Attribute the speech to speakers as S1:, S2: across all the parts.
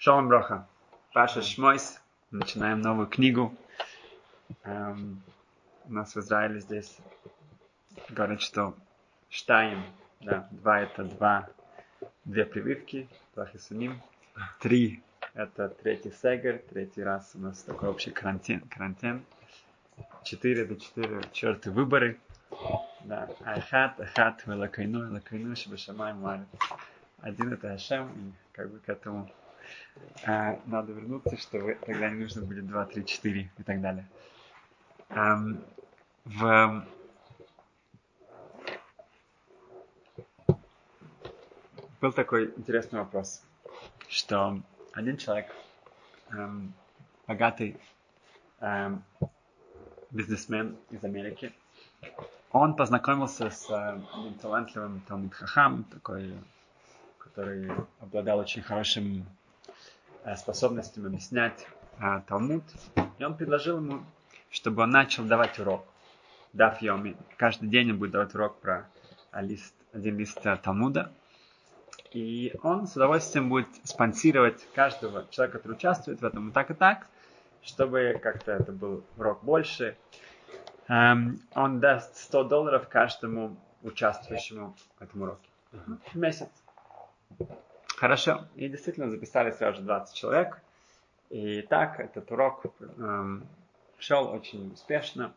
S1: Шалом Броха. Паша Шмойс. Начинаем новую книгу. Эм, у нас в Израиле здесь говорят, что штаем, да, два это два, две прививки, два хисуним. Три это третий сегер, третий раз у нас такой общий карантин. карантин. Четыре это четыре черты выборы. Да, ахат, ахат, велакайну, велакайну, шабашамай, марит. Один это Ашем, и как бы к этому надо вернуться, чтобы тогда не нужно будет 2, 3, 4 и так далее. А, в был такой интересный вопрос, что один человек, эм, богатый эм, бизнесмен из Америки, он познакомился с э, одним талантливым Талмит Хахам, такой, который обладал очень хорошим э, способностью объяснять э, Талмуд. И он предложил ему, чтобы он начал давать урок. Дав Йоми. Каждый день он будет давать урок про лист, один лист Талмуда. И он с удовольствием будет спонсировать каждого человека, который участвует в этом и так и так, чтобы как-то это был урок больше. Um, он даст 100 долларов каждому участвующему в этом уроке. В месяц. Хорошо. И действительно записали сразу же 20 человек. И так этот урок эм, шел очень успешно.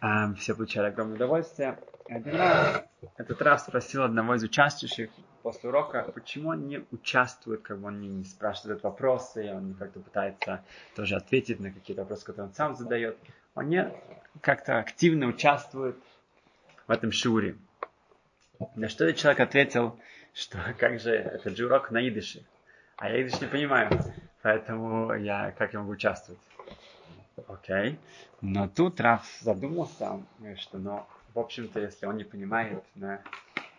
S1: Эм, все получали огромное удовольствие. Один раз этот раз спросил одного из участвующих после урока, почему он не участвует, как бы он не, спрашивает вопросы, он как-то пытается тоже ответить на какие-то вопросы, которые он сам задает. Он не как-то активно участвует в этом шуре. На что этот человек ответил, что как же, это же урок на идыше. А я идыш не понимаю, поэтому я как я могу участвовать? Окей. Но тут Раф задумался, что, ну, в общем-то, если он не понимает, да,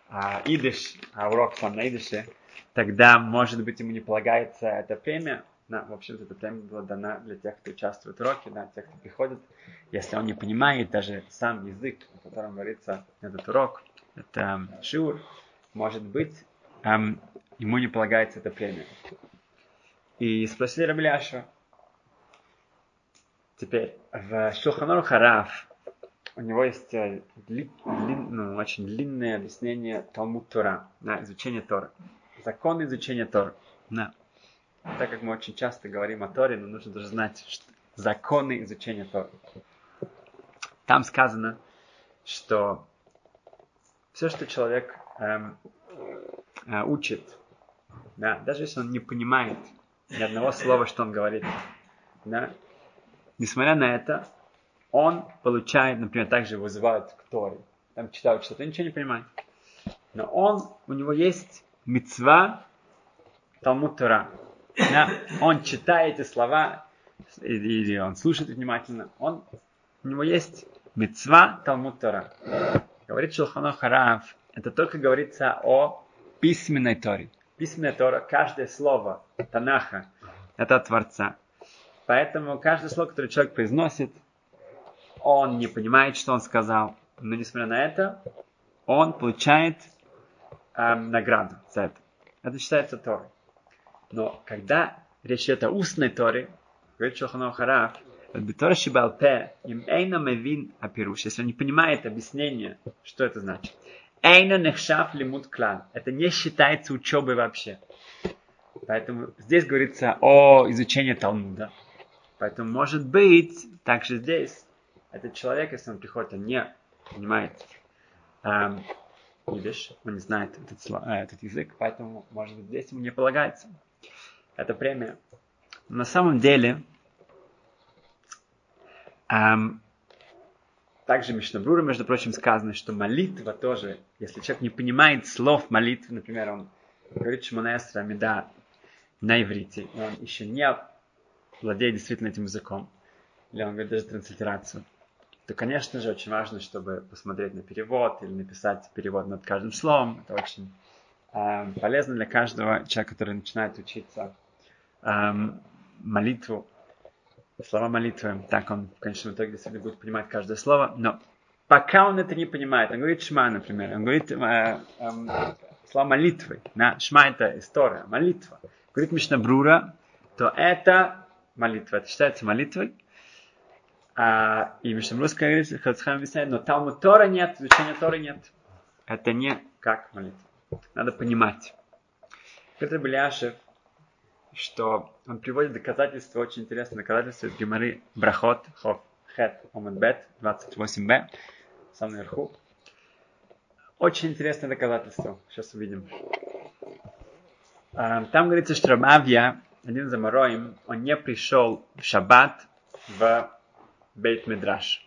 S1: а, идыш, а урок сам на идыше, тогда, может быть, ему не полагается эта премия. Да, в общем-то, эта премия была дана для тех, кто участвует в уроке, да, тех, кто приходит. Если он не понимает даже сам язык, на котором говорится этот урок, это шиур, может быть, эм, ему не полагается эта премия. И спросили Рабляша. Теперь, в Шуханор Хараф у него есть э, дли, ну, очень длинное объяснение Талмуд Тора, на изучение Тора. Закон изучения Тора. Да. Так как мы очень часто говорим о Торе, но нужно даже знать что, законы изучения Тора. Там сказано, что все, что человек учит, да, даже если он не понимает ни одного слова, что он говорит, да, несмотря на это, он получает, например, также вызывают к Торе. Там читают что-то, ничего не понимает. Но он, у него есть мецва Талмуд Тора. Да? Он читает эти слова, или он слушает внимательно. Он, у него есть мецва Талмуд Тора. Говорит Шелхано Хараф, это только говорится о письменной Торе. Письменная Тора, каждое слово Танаха, это от Творца. Поэтому каждое слово, которое человек произносит, он не понимает, что он сказал, но несмотря на это, он получает эм, награду за это. Это считается Торой. Но когда речь идет о устной Торе, говорит Шоханов Хараф, Бетора Шибалпе, им Эйна Мевин Апируш, если он не понимает объяснение, что это значит. Эйна Нехшав Лимут Клан. Это не считается учебой вообще. Поэтому здесь говорится о изучении Талмуда. Поэтому, может быть, также здесь этот человек, если он приходит, он не понимает эм, идиш, он не знает этот, э, этот язык, поэтому, может быть, здесь ему не полагается эта премия. на самом деле, эм, также Мишнабрура, между прочим, сказано, что молитва тоже, если человек не понимает слов молитвы, например, он говорит Шманаэстра Амида на иврите, и он еще не владеет действительно этим языком, или он говорит даже транслитерацию, то, конечно же, очень важно, чтобы посмотреть на перевод или написать перевод над каждым словом. Это очень э, полезно для каждого человека, который начинает учиться э, молитву, слова молитвы. Так он в конечном итоге действительно будет понимать каждое слово. Но пока он это не понимает, он говорит шма, например, он говорит э, э, слова молитвы. Да? Шма это история, молитва. говорит Мишнабрура, то это молитва. Это считается молитвой. А, и Мишнабрура говорит, Хацхам объясняет, но Талмуд Тора нет, изучения Торы нет. Это не как молитва. Надо понимать. Петр Беляшев, что он приводит доказательства, очень интересное доказательство из Геморы Брахот, Хов, Хет, Омадбет, 28б, в самом верху. Очень интересное доказательство. Сейчас увидим. А, там говорится, что Рабавья, один из Амароим, он не пришел в шаббат в Бейт Мидраш.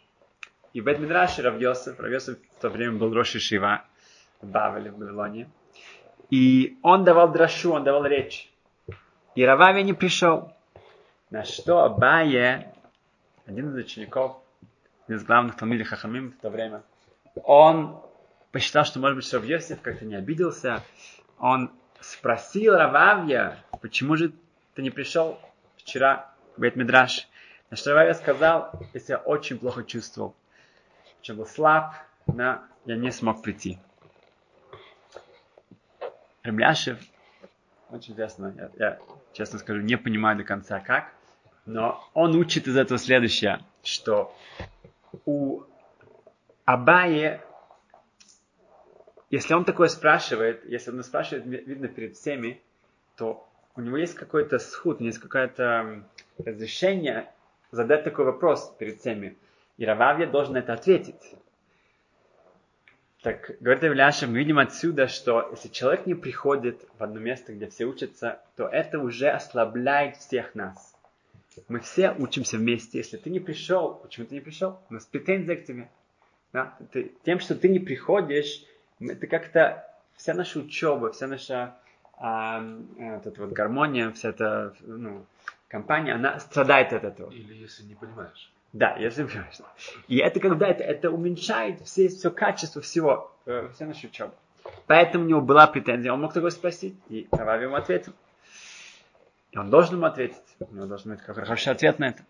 S1: И в Бейт Мидраше Рав Йосеф, Рав Йосеф в то время был Роши Шива в Бавеле, в Вавилоне. И он давал драшу, он давал речь. И Рававия не пришел. На что Абае, один из учеников, один из главных фамилий Хахамим в то время, он посчитал, что, может быть, Рав Йосеф как-то не обиделся. Он спросил Рававья, почему же ты не пришел вчера в Бет Мидраш? На что Рававья сказал, я очень плохо чувствовал, что был слаб, но я не смог прийти. Ремляшев, очень интересно, я, я, честно скажу, не понимаю до конца как, но он учит из этого следующее, что у Абае, если он такое спрашивает, если он спрашивает, видно перед всеми, то у него есть какой-то сход, у есть какое-то разрешение задать такой вопрос перед всеми. И Рававья должен это ответить. Так, говорит Ильяша, мы видим отсюда, что если человек не приходит в одно место, где все учатся, то это уже ослабляет всех нас. Мы все учимся вместе. Если ты не пришел, почему ты не пришел? У нас претензия к тебе. Да? Ты, тем, что ты не приходишь, это как-то вся наша учеба, вся наша а, вот эта вот гармония, вся эта ну, компания, она страдает от этого.
S2: Или если не понимаешь.
S1: Да, если понимаешь. И это когда это, это уменьшает все, все качество всего, э, все наши учебы. Поэтому у него была претензия, он мог такое спросить, и Равави ему ответил. И он должен ему ответить. У него должен быть какой хороший ответ на это.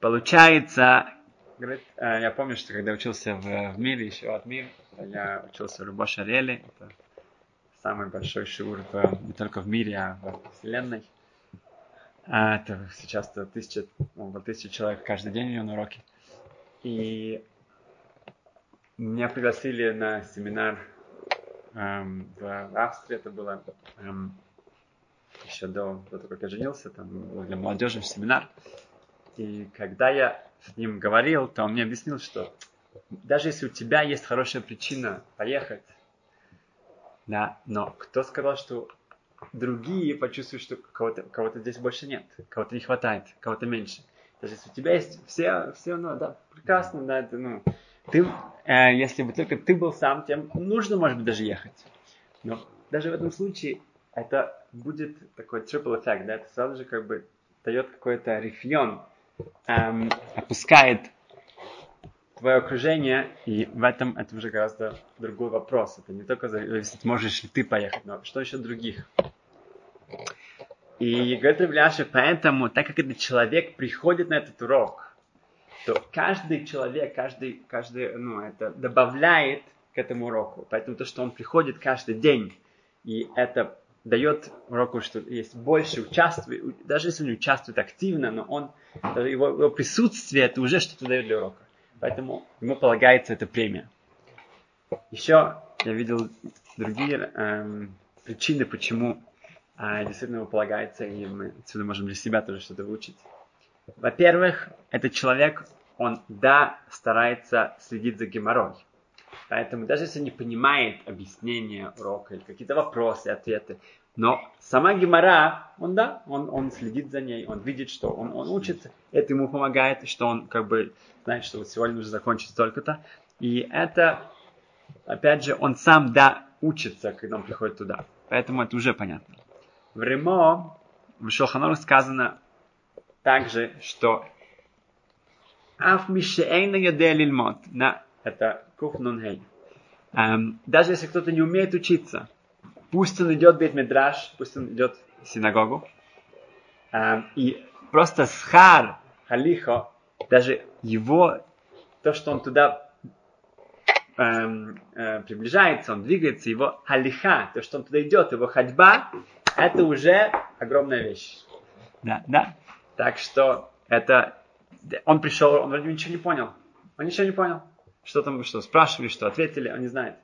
S1: Получается, говорит, э, я помню, что когда учился в, в мире, еще от мира, я учился в Любош Ареле, это самый большой шиур в, не только в мире, а в вселенной. А, это сейчас -то тысяча, около тысячи человек каждый день у на уроке. И меня пригласили на семинар эм, в Австрии, это было эм, еще до, до того, как я женился, там для молодежи семинар. И когда я с ним говорил, то он мне объяснил, что даже если у тебя есть хорошая причина поехать, да, но кто сказал, что другие почувствуют, что кого-то, кого-то здесь больше нет, кого-то не хватает, кого-то меньше. Даже если у тебя есть все, все, ну, да, прекрасно, да, это, ну, ты, э, если бы только ты был сам, тем нужно, может быть, даже ехать. Но даже в этом случае это будет такой triple эффект, да, это сразу же как бы дает какой-то рефьон, эм, опускает твое окружение, и в этом это уже гораздо другой вопрос. Это не только зависит, можешь ли ты поехать, но что еще других. И говорит Равляша, поэтому, так как этот человек приходит на этот урок, то каждый человек, каждый, каждый, ну, это добавляет к этому уроку. Поэтому то, что он приходит каждый день, и это дает уроку, что есть больше участия, даже если он участвует активно, но он, его, его присутствие, это уже что-то дает для урока. Поэтому ему полагается эта премия. Еще я видел другие эм, причины, почему действительно ему полагается, и мы отсюда можем для себя тоже что-то выучить. Во-первых, этот человек, он, да, старается следить за геморрой. Поэтому даже если не понимает объяснение урока или какие-то вопросы, ответы, но сама Гемора, он да, он, он следит за ней, он видит, что он, он учится, это ему помогает, что он как бы знает, что вот сегодня нужно закончить столько-то. И это, опять же, он сам, да, учится, когда он приходит туда. Поэтому это уже понятно. В Ремо, в Шелханору сказано также, что Аф мишеэйна яде лильмот. На, это куф нун эм, Даже если кто-то не умеет учиться, пусть он идет в Бет-Медраж, пусть он идет в синагогу, эм, и просто схар, халихо, даже его, то, что он туда эм, э, приближается, он двигается, его халиха, то, что он туда идет, его ходьба, это уже огромная вещь. Да, да. Так что это... Он пришел, он вроде ничего не понял. Он ничего не понял. Что там, что спрашивали, что ответили, он не знает.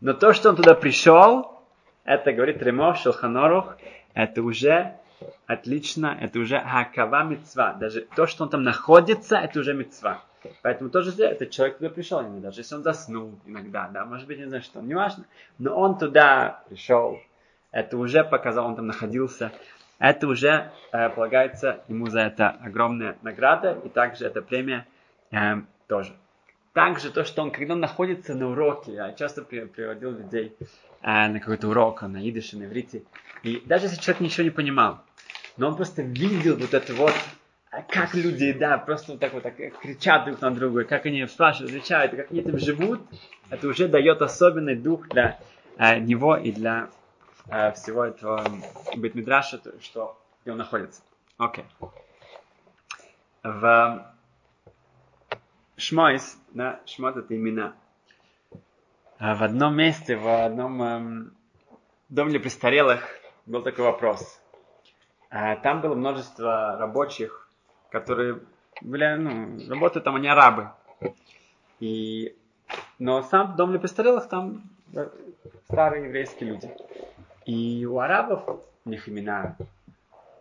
S1: Но то, что он туда пришел, это говорит Ремов Шелханорух, это уже отлично, это уже хакава мецва. Даже то, что он там находится, это уже мецва. Поэтому тоже этот человек туда пришел, даже если он заснул иногда, да, может быть, не знаю что, не важно. Но он туда пришел, это уже показал, он там находился, это уже э, полагается ему за это огромная награда, и также эта премия э, тоже. Также то, что он, когда он находится на уроке, я часто приводил людей э, на какой-то урок, на идыше, на иврите, и даже если человек ничего не понимал, но он просто видел вот это вот, а как люди, да, просто вот так вот так кричат друг на друга, как они спрашивают, отвечают, как они этим живут, это уже дает особенный дух для э, него и для э, всего этого Бетмидраша, что где он находится. Окей. Okay. В Шмойс, да, Шмот это имена. В одном месте, в одном эм, доме для престарелых был такой вопрос. А, там было множество рабочих, которые были, ну, работают там, они арабы. И, но сам дом для престарелых там э, старые еврейские люди. И у арабов у них имена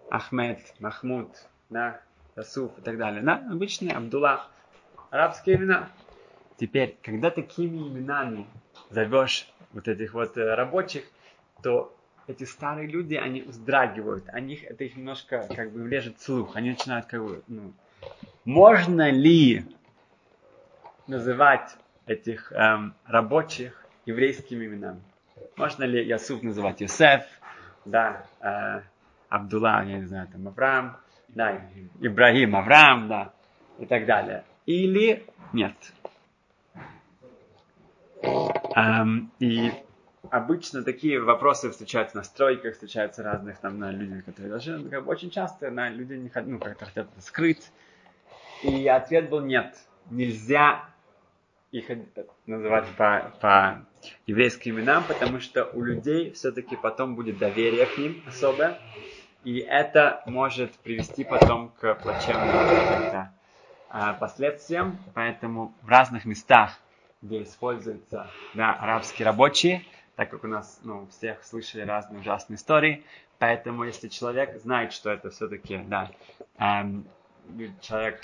S1: Ахмед, Махмуд, да, Расуф и так далее. Да, обычные Абдулла. Арабские имена. Теперь, когда такими именами зовешь вот этих вот э, рабочих, то эти старые люди, они вздрагивают, они, это их немножко как бы влежет слух, они начинают как бы, ну, можно ли называть этих эм, рабочих еврейскими именами? Можно ли Ясуф называть Йосеф, да, э, Абдулла, я не знаю, там Авраам, да, Ибрагим, Авраам, да, и так далее. Или нет. Эм, и обычно такие вопросы встречаются на стройках, встречаются разных там на людях, которые даже ну, как бы, очень часто на люди не хотят, ну, как-то хотят скрыть. И ответ был нет. Нельзя их называть по, по еврейским именам, потому что у людей все-таки потом будет доверие к ним особое. И это может привести потом к плачевным а, последствиям. Поэтому в разных местах, где используются да, арабские рабочие, так как у нас, ну, всех слышали разные ужасные истории. Поэтому, если человек знает, что это все-таки, да, эм, человек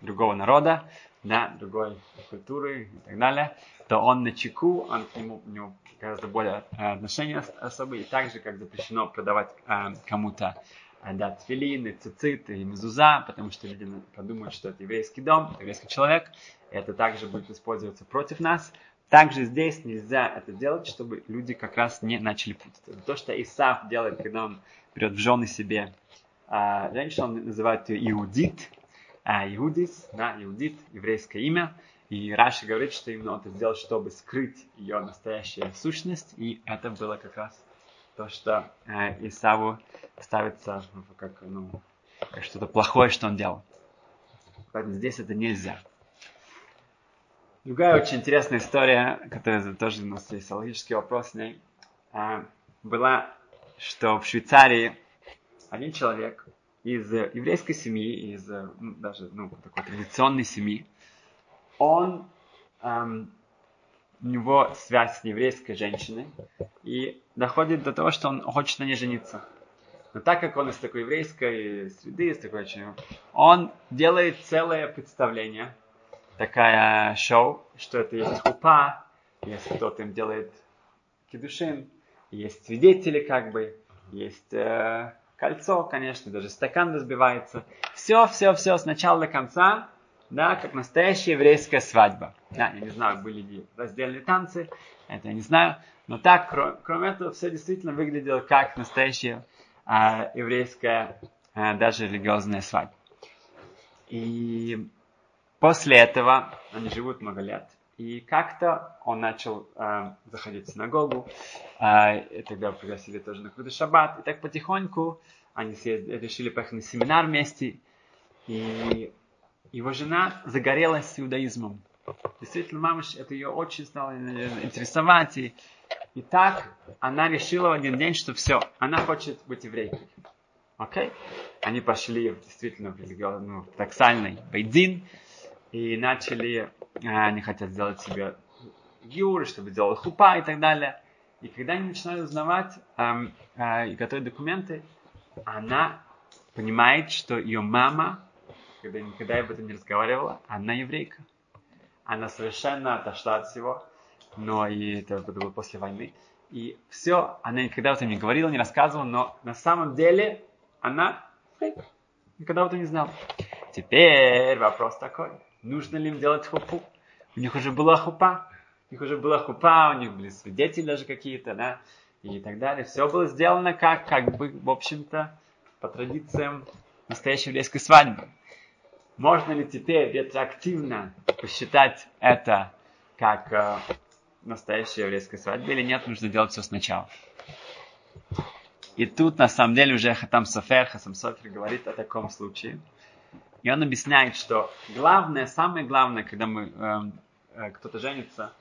S1: другого народа, да, другой культуры и так далее, то он на чеку, он к нему, у него гораздо более э, отношения особые, и так же, как запрещено продавать э, кому-то э, да, тфилин, и цицит, и мезуза, потому что люди подумают, что это еврейский дом, еврейский человек, и это также будет использоваться против нас, также здесь нельзя это делать, чтобы люди как раз не начали путаться. То, что Исаф делает, когда он берет в жены себе а, женщину, он называет ее Иудит, а, Иудис, да, Иудит, еврейское имя. И Раши говорит, что именно это сделал, чтобы скрыть ее настоящая сущность. И это было как раз то, что э, Исаву ставится как, ну, как что-то плохое, что он делал. Поэтому здесь это нельзя. Другая очень интересная история, которая тоже у нас есть логический вопрос с ней, а, была, что в Швейцарии один человек из еврейской семьи, из ну, даже ну, такой традиционной семьи, он, эм, у него связь с еврейской женщиной, и доходит до того, что он хочет на ней жениться. Но так как он из такой еврейской среды, из такой очень, он делает целое представление – такая шоу, что это есть хупа, если кто-то им делает кедушин, есть свидетели как бы, есть э, кольцо, конечно, даже стакан разбивается. Все, все, все с начала до конца, да, как настоящая еврейская свадьба. Да, я не знаю, были ли раздельные танцы, это я не знаю, но так, кроме, кроме этого, все действительно выглядело как настоящая э, еврейская, э, даже религиозная свадьба. И После этого они живут много лет. И как-то он начал э, заходить в синагогу, э, и тогда пригласили тоже на какой-то шаббат. И так потихоньку они съездили, решили поехать на семинар вместе. И его жена загорелась иудаизмом. Действительно, мама, это ее очень стало интересовать. И, И так она решила в один день, что все, она хочет быть еврейкой. Окей? Они пошли действительно в ну, таксальный бейдин и начали, а, они хотят сделать себе юр, чтобы сделать хупа и так далее. И когда они начинают узнавать эм, э, и готовить документы, она понимает, что ее мама, когда никогда об этом не разговаривала, она еврейка. Она совершенно отошла от всего, но и это было после войны. И все, она никогда об этом не говорила, не рассказывала, но на самом деле она никогда об этом не знала. Теперь вопрос такой, нужно ли им делать хупу? У них уже была хупа, у них уже была хупа, у них были свидетели даже какие-то, да, и так далее. Все было сделано как, как бы, в общем-то, по традициям настоящей еврейской свадьбы. Можно ли теперь ретроактивно посчитать это как э, настоящая еврейская свадьба или нет, нужно делать все сначала. И тут на самом деле уже Хатам Софер, Хасам Софер говорит о таком случае. И он объясняет, что главное, самое главное, когда мы, э, э, кто-то женится,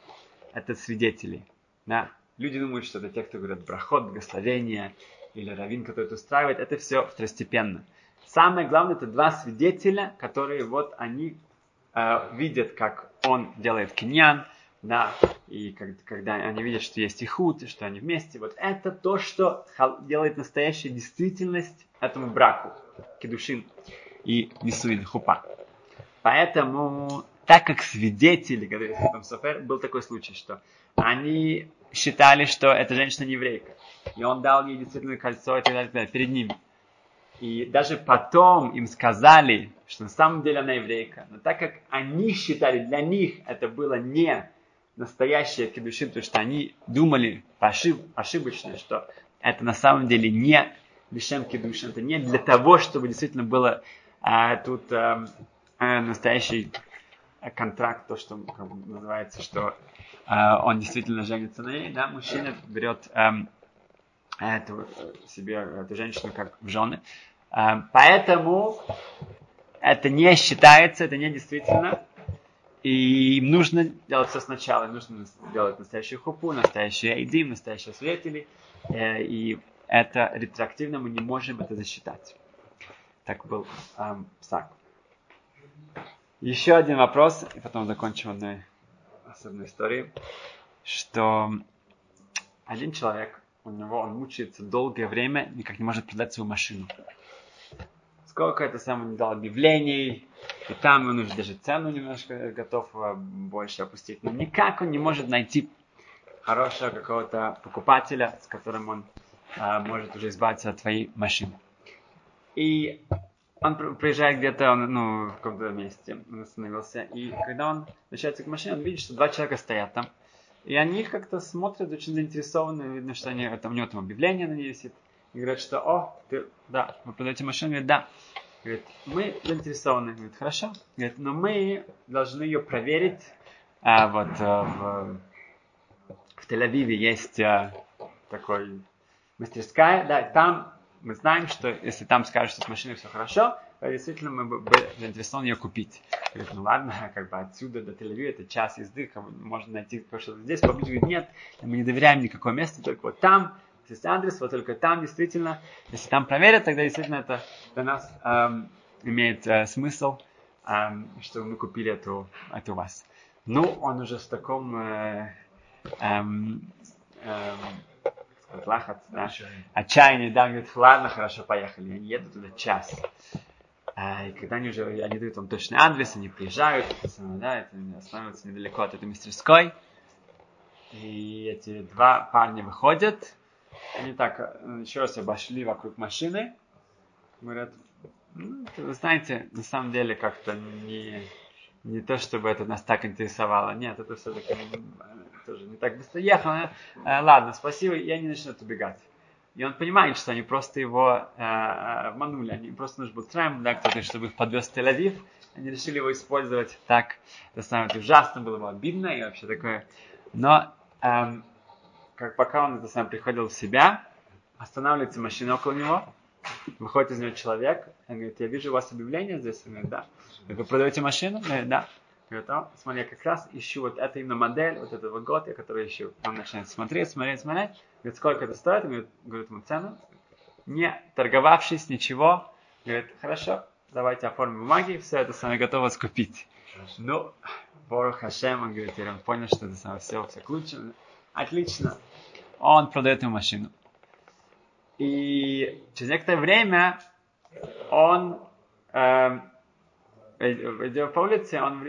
S1: это свидетели. Да? Люди думают, что это те, кто говорят брахот, благословение, или раввин, который это устраивает, это все второстепенно. Самое главное, это два свидетеля, которые вот они э, видят, как он делает киньян, да, и как, когда они видят, что есть и худ, что они вместе, вот это то, что делает настоящая действительность этому браку, кедушин и нисуин хупа. Поэтому, так как свидетели, говорит там Софер, был такой случай, что они считали, что эта женщина не еврейка. И он дал ей действительно кольцо и так далее, так далее перед ними. И даже потом им сказали, что на самом деле она еврейка. Но так как они считали, для них это было не настоящее кедушин, потому что они думали ошиб, ошибочно, что это на самом деле не лишем кедушин, это не для того, чтобы действительно было а, тут а, а, настоящий контракт, то, что как бы, называется, что а, он действительно женится на ней, да, мужчина берет а, эту, себе эту женщину как в жены. А, поэтому это не считается, это не действительно и нужно делать все сначала. Им нужно делать настоящую хупу, настоящие айдим, настоящие свидетели. Э, и это ретроактивно мы не можем это засчитать. Так был эм, Сак. Еще один вопрос, и потом закончим одной особенной историей, что один человек, у него он мучается долгое время, никак не может продать свою машину сколько это сам не дал объявлений, и там он уже даже цену немножко готов э, больше опустить. Но никак он не может найти хорошего какого-то покупателя, с которым он а, может уже избавиться от твоей машины. И он приезжает где-то ну, в каком-то месте, он остановился, и когда он возвращается к машине, он видит, что два человека стоят там. И они как-то смотрят очень заинтересованно, видно, что они, это, у него там объявление на ней висит. И говорят, что, о, ты, да, вы продаете машину? Говорит, да. Говорит, мы заинтересованы. Говорит, хорошо. Говорит, но мы должны ее проверить. А, вот а, в, в Тель-Авиве есть а, такой мастерская, да, там мы знаем, что если там скажут, что с машиной все хорошо, то действительно мы бы заинтересованы ее купить. Говорит, ну ладно, как бы отсюда до Тель-Авива это час езды, можно найти что-то здесь, поближе. Говорит, нет, мы не доверяем никакое место, только вот там есть адрес, вот только там действительно, если там проверят, тогда действительно это для нас эм, имеет э, смысл, эм, что мы купили эту, эту вас. Ну, он уже в таком э, эм, эм, лахат, да, отчаяние, да, говорит, ладно, хорошо, поехали, они едут туда час. А, и когда они уже, они дают вам точный адрес, они приезжают, да, это останавливаются недалеко от этой мастерской, и эти два парня выходят, они так э, еще раз обошли вокруг машины. Говорят, ну, вы знаете, на самом деле как-то не, не то, чтобы это нас так интересовало. Нет, это все-таки тоже не так быстро ехало. Э, ладно, спасибо, и они начнут убегать. И он понимает, что они просто его э, обманули. Они просто нужен был трэм, да, кто-то, чтобы их подвез в Тель-Авив. Они решили его использовать так. Это самое ужасно было бы обидно и вообще такое. Но эм, как пока он это сам приходил в себя, останавливается машина около него, выходит из него человек, он говорит, я вижу у вас объявление здесь, он говорит, да. Вы продаете машину? Он говорит, да. О, смотри, я как раз ищу вот это именно модель, вот этого год, я который ищу. Он начинает смотреть, смотреть, смотреть. Говорит, сколько это стоит? Говорит, говорит ему цену. Не торговавшись, ничего. Говорит, хорошо, давайте оформим бумаги, все это самое готово скупить. Ну, Борух Хашем, он говорит, он понял, что это самое все, все к лучшему. Отлично. Он продает ему машину. И через некоторое время он э, идет по улице, он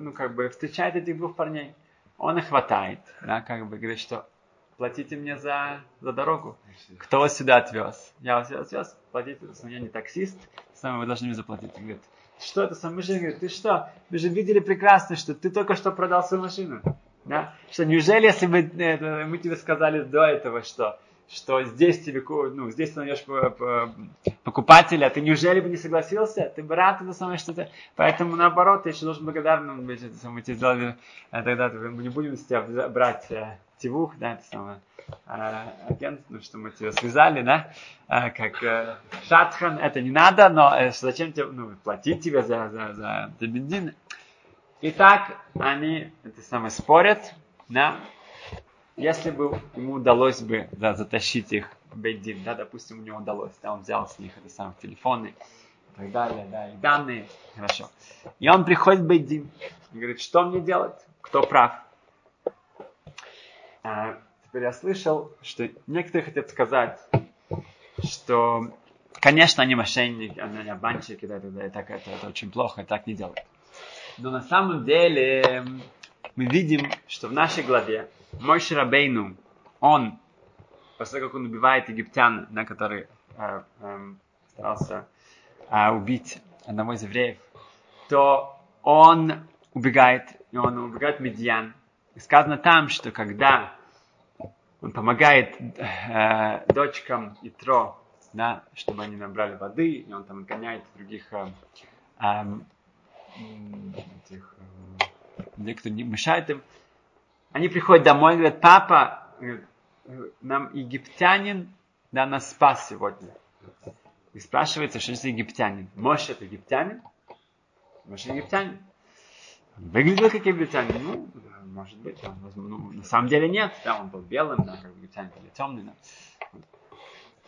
S1: ну, как бы встречает этих двух парней. Он их хватает, да, как бы говорит, что платите мне за, за дорогу. Кто вас сюда отвез? Я вас сюда отвез, платите, я не таксист, сами вы должны мне заплатить. Он говорит, что это сам мужик? Говорит, ты что? Мы же видели прекрасно, что ты только что продал свою машину. Да? Что неужели, если бы это, мы тебе сказали до этого, что что здесь тебе, ну, здесь ты найдешь покупателя, ты неужели бы не согласился? Ты бы рад это самое что-то. Поэтому наоборот, ты еще должен благодарным быть. Это самое, тебе сделали, э, тогда мы не будем с тебя брать э, тивух, да, это самое, э, агент, ну, что мы тебя связали, да, как шатхан, это не надо, но зачем тебе, ну, платить тебе за, за, за, за бензин? И так они, это самое, спорят, да, если бы ему удалось бы да, затащить их в Бейдин, да, допустим, у него удалось, да, он взял с них это самые телефоны и так далее, да, и данные, хорошо. И он приходит в Бейдин и говорит, что мне делать, кто прав. А, теперь я слышал, что некоторые хотят сказать, что, конечно, они мошенники, они обманщики, да, да, да, и так, это, это очень плохо, и так не делают. Но на самом деле мы видим, что в нашей главе мой Шарабейну, он, после того, как он убивает египтян, на который э, э, старался э, убить одного из евреев, то он убегает, и он убегает в Медьян. И сказано там, что когда он помогает э, дочкам Итро, да, чтобы они набрали воды, и он там гоняет других э, э, этих, э, кто не мешает им, они приходят домой и говорят, папа, нам египтянин, да, нас спас сегодня. И спрашивается, что это египтянин. Может, это египтянин? Может, египтянин? Выглядел как египтянин? Ну, может быть, он, ну, на самом деле нет. Да, он был белым, да, как египтянин, или темный. Да.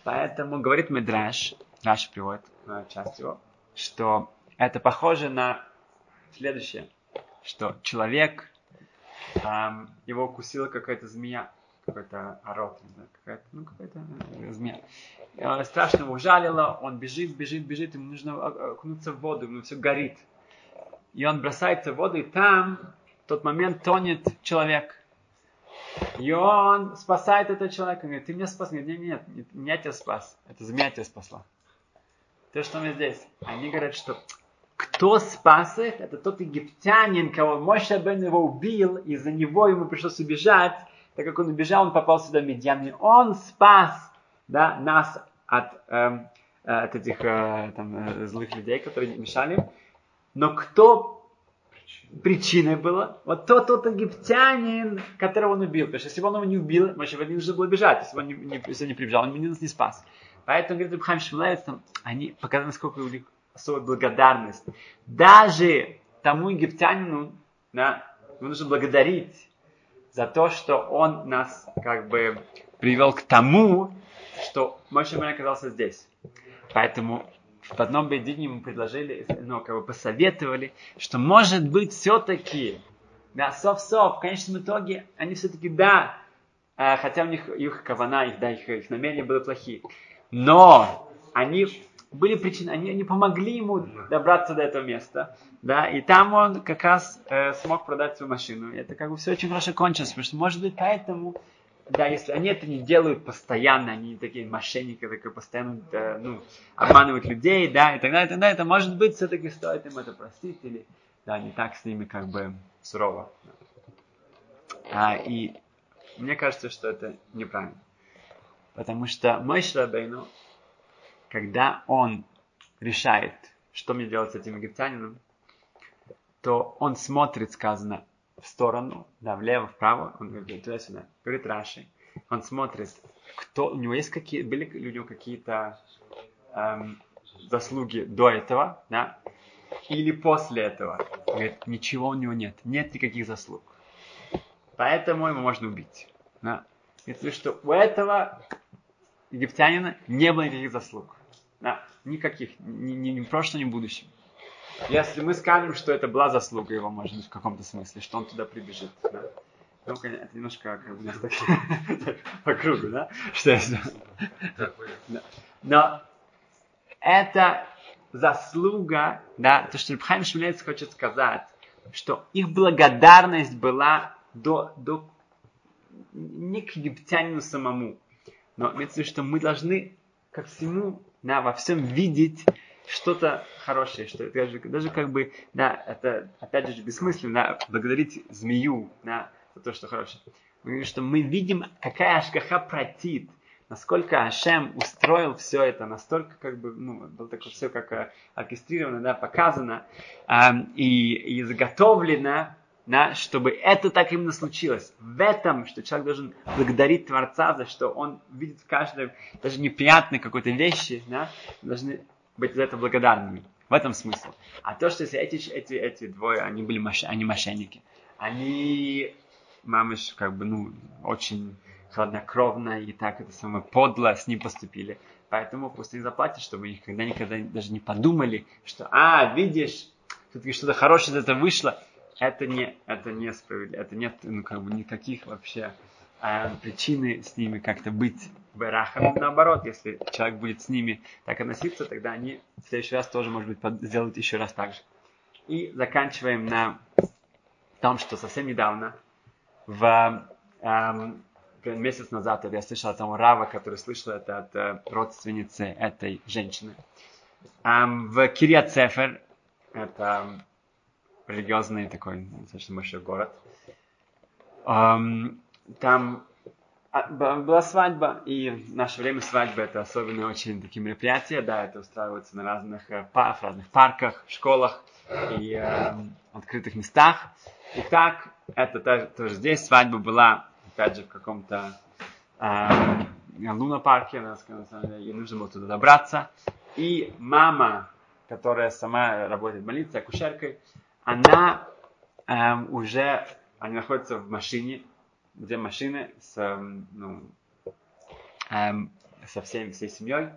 S1: Поэтому говорит Медраш, Раш приводит э, часть его, что это похоже на следующее, что человек um, его укусила какая-то змея, какой-то орот, какая-то, ну, какая-то э, змея. Uh, страшно его ужалило, он бежит, бежит, бежит, ему нужно окунуться в воду, ему все горит. И он бросается в воду, и там в тот момент тонет человек. И он спасает этого человека. Он говорит, ты меня спас. Нет, нет, нет, нет, я тебя спас. Это змея тебя спасла. То, что мы здесь. Они говорят, что кто спас их? Это тот египтянин, кого мой Бен его убил, и за него ему пришлось убежать. Так как он убежал, он попал сюда в Медьян. И он спас да, нас от, эм, от этих э, там, э, злых людей, которые мешали. Но кто причиной было? Вот тот, тот египтянин, которого он убил. Потому что если бы он его не убил, Моше не нужно было бежать. Если бы он не, не, если не прибежал, он нас не спас. Поэтому, говорит Рабхайм Шмулевец, они показали, насколько особая благодарность. Даже тому египтянину да, нужно благодарить за то, что он нас как бы привел к тому, что Моше оказался здесь. Поэтому в одном бедине мы предложили, ну, как бы посоветовали, что может быть все-таки, да, сов-сов, в конечном итоге, они все-таки, да, э, хотя у них их кавана, их, да, их, их намерения были плохие, но они были причины, они, они помогли ему добраться до этого места, да, и там он как раз э, смог продать свою машину. И это как бы все очень хорошо кончилось, потому что, может быть, поэтому, да, если они это не делают постоянно, они такие мошенники, такие постоянно, да, ну, обманывают людей, да, и так далее, и так далее, то, может быть, все-таки стоит им это простить, или, да, не так с ними как бы сурово. А, и мне кажется, что это неправильно. Потому что мой Шрабейну, когда он решает, что мне делать с этим египтянином, то он смотрит, сказано, в сторону, да, влево, вправо, он говорит туда-сюда, говорит Раши, он смотрит, кто, у него есть какие, были у него какие-то эм, заслуги до этого, да, или после этого. Говорит, ничего у него нет, нет никаких заслуг. Поэтому его можно убить. Да. Это что у этого египтянина не было никаких заслуг. Да. Никаких, ни, ни, ни в прошлом, ни в будущем. Если мы скажем, что это была заслуга его, может быть, в каком-то смысле, что он туда прибежит. Да? Ну, конечно, это немножко как бы, так, по кругу, да? Что это? Но это заслуга, да, то, что Рабхайм Шмелец хочет сказать, что их благодарность была до, до не к египтянину самому, но имеется в виду, что мы должны ко всему, да, во всем видеть что-то хорошее, что даже, даже как бы, да, это опять же бессмысленно, да, благодарить змею, да, за то, что хорошее. Мы говорим, что мы видим, какая ашкаха протит, насколько Ашем устроил все это, настолько как бы, ну, было такое все как э, оркестрировано, да, показано э, и, и заготовлено, да, чтобы это так именно случилось. В этом, что человек должен благодарить Творца за что он видит в каждой, даже неприятной какой-то вещи, да, должны быть за это благодарными. В этом смысл. А то, что если эти, эти, эти двое, они были мошенники, они мошенники, они, мамыш, как бы, ну, очень хладнокровно и так это самое подло с ним поступили. Поэтому пусть они заплатят, чтобы они никогда, никогда даже не подумали, что, а, видишь, все-таки что-то хорошее из этого вышло. Это не, это не справедливо, это нет, ну, как бы никаких вообще э, причины с ними как-то быть Берахам, наоборот, если человек будет с ними так относиться, тогда они в следующий раз тоже, может быть, сделают еще раз так же. И заканчиваем на том, что совсем недавно, в эм, месяц назад, я слышал о том Рава, который слышал это от э, родственницы этой женщины. Эм, в Кирия Цефер, это религиозный такой достаточно большой город, там а, была свадьба, и в наше время свадьба это особенно очень такие мероприятия, да, это устраивается на разных, э, в разных парках, школах и э, открытых местах. И так, это тоже, здесь свадьба была, опять же, в каком-то э, луна-парке, ей нужно было туда добраться. И мама, которая сама работает в больнице, акушеркой, она э, уже, они находятся в машине, две машины с, эм, ну, эм, со всем, всей семьей,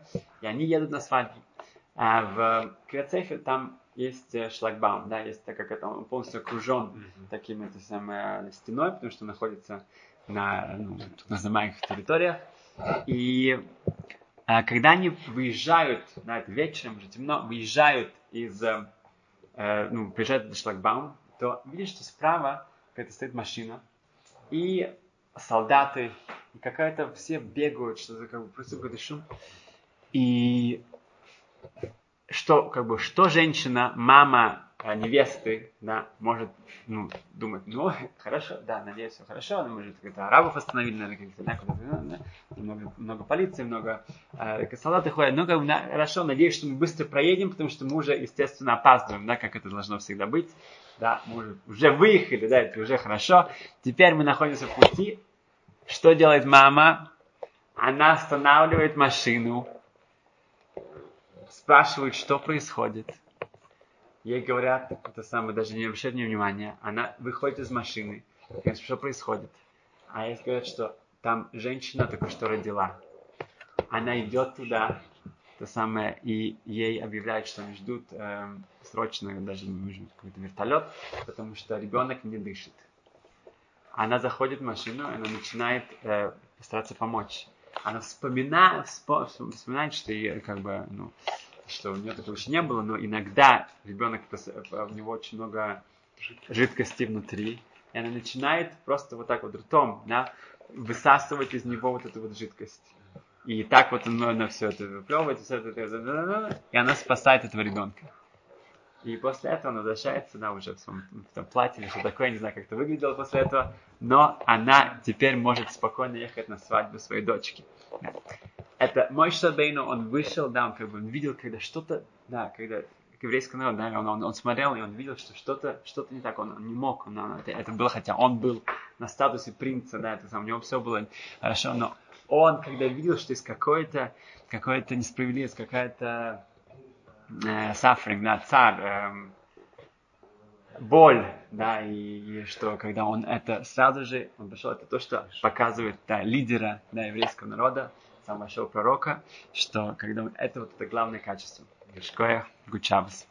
S1: и они едут на свадьбу. А в Криоцефе там есть э, шлагбаум, да, есть так как это он полностью окружен mm-hmm. таким это самое, стеной, потому что находится на ну, называемых территориях. И а, когда они выезжают, да, это вечером, уже темно, выезжают из, э, э ну, приезжают на шлагбаум, то видишь, что справа какая-то стоит машина, и солдаты, и какая-то все бегают, что-то как бы просто какой-то шум. И что, как бы, что женщина, мама а, невесты, да, может, ну, думать, ну, хорошо, да, надеюсь, все хорошо, она может, это арабов остановили, наверное, каких-то, да, куда-то, да, много, много полиции, много э, солдаты ходят, ну, как на, хорошо, надеюсь, что мы быстро проедем, потому что мы уже, естественно, опаздываем, да, как это должно всегда быть, да, мы уже, уже выехали, да, это уже хорошо. Теперь мы находимся в пути. Что делает мама? Она останавливает машину, спрашивает, что происходит. Ей говорят, это самое, даже не обращает внимания. Она выходит из машины, говорит, что происходит. А ей говорят, что там женщина только что родила. Она идет туда, то самое, и ей объявляют, что они ждут э, срочно, даже нужен какой-то вертолет, потому что ребенок не дышит. Она заходит в машину, она начинает э, стараться помочь. Она вспоминает, вспоминает, что ей, как бы, ну, что у нее такого еще не было, но иногда ребенок, у него очень много жидкости внутри, и она начинает просто вот так вот ртом, да, высасывать из него вот эту вот жидкость. И так вот она, она все это выплевывает, все это, и она спасает этого ребенка. И после этого она возвращается, да, уже в своем в том платье или что такое, не знаю, как это выглядело после этого, но она теперь может спокойно ехать на свадьбу своей дочки это Мойша Бейну, он вышел, да, он как бы видел, когда что-то, да, когда к еврейскому народу, да, он, он, он смотрел, и он видел, что что-то что не так, он, он не мог, он, он, это, это было, хотя он был на статусе принца, да, это, у него все было хорошо, но он, когда видел, что есть какой-то, какой-то несправедливость, какая-то э, suffering, да, царь, э, боль, да, и, и что, когда он это сразу же, он пошел, это то, что показывает да, лидера да, еврейского народа, самого большого пророка, что когда это вот это главное качество. Гешкоях Гучавс.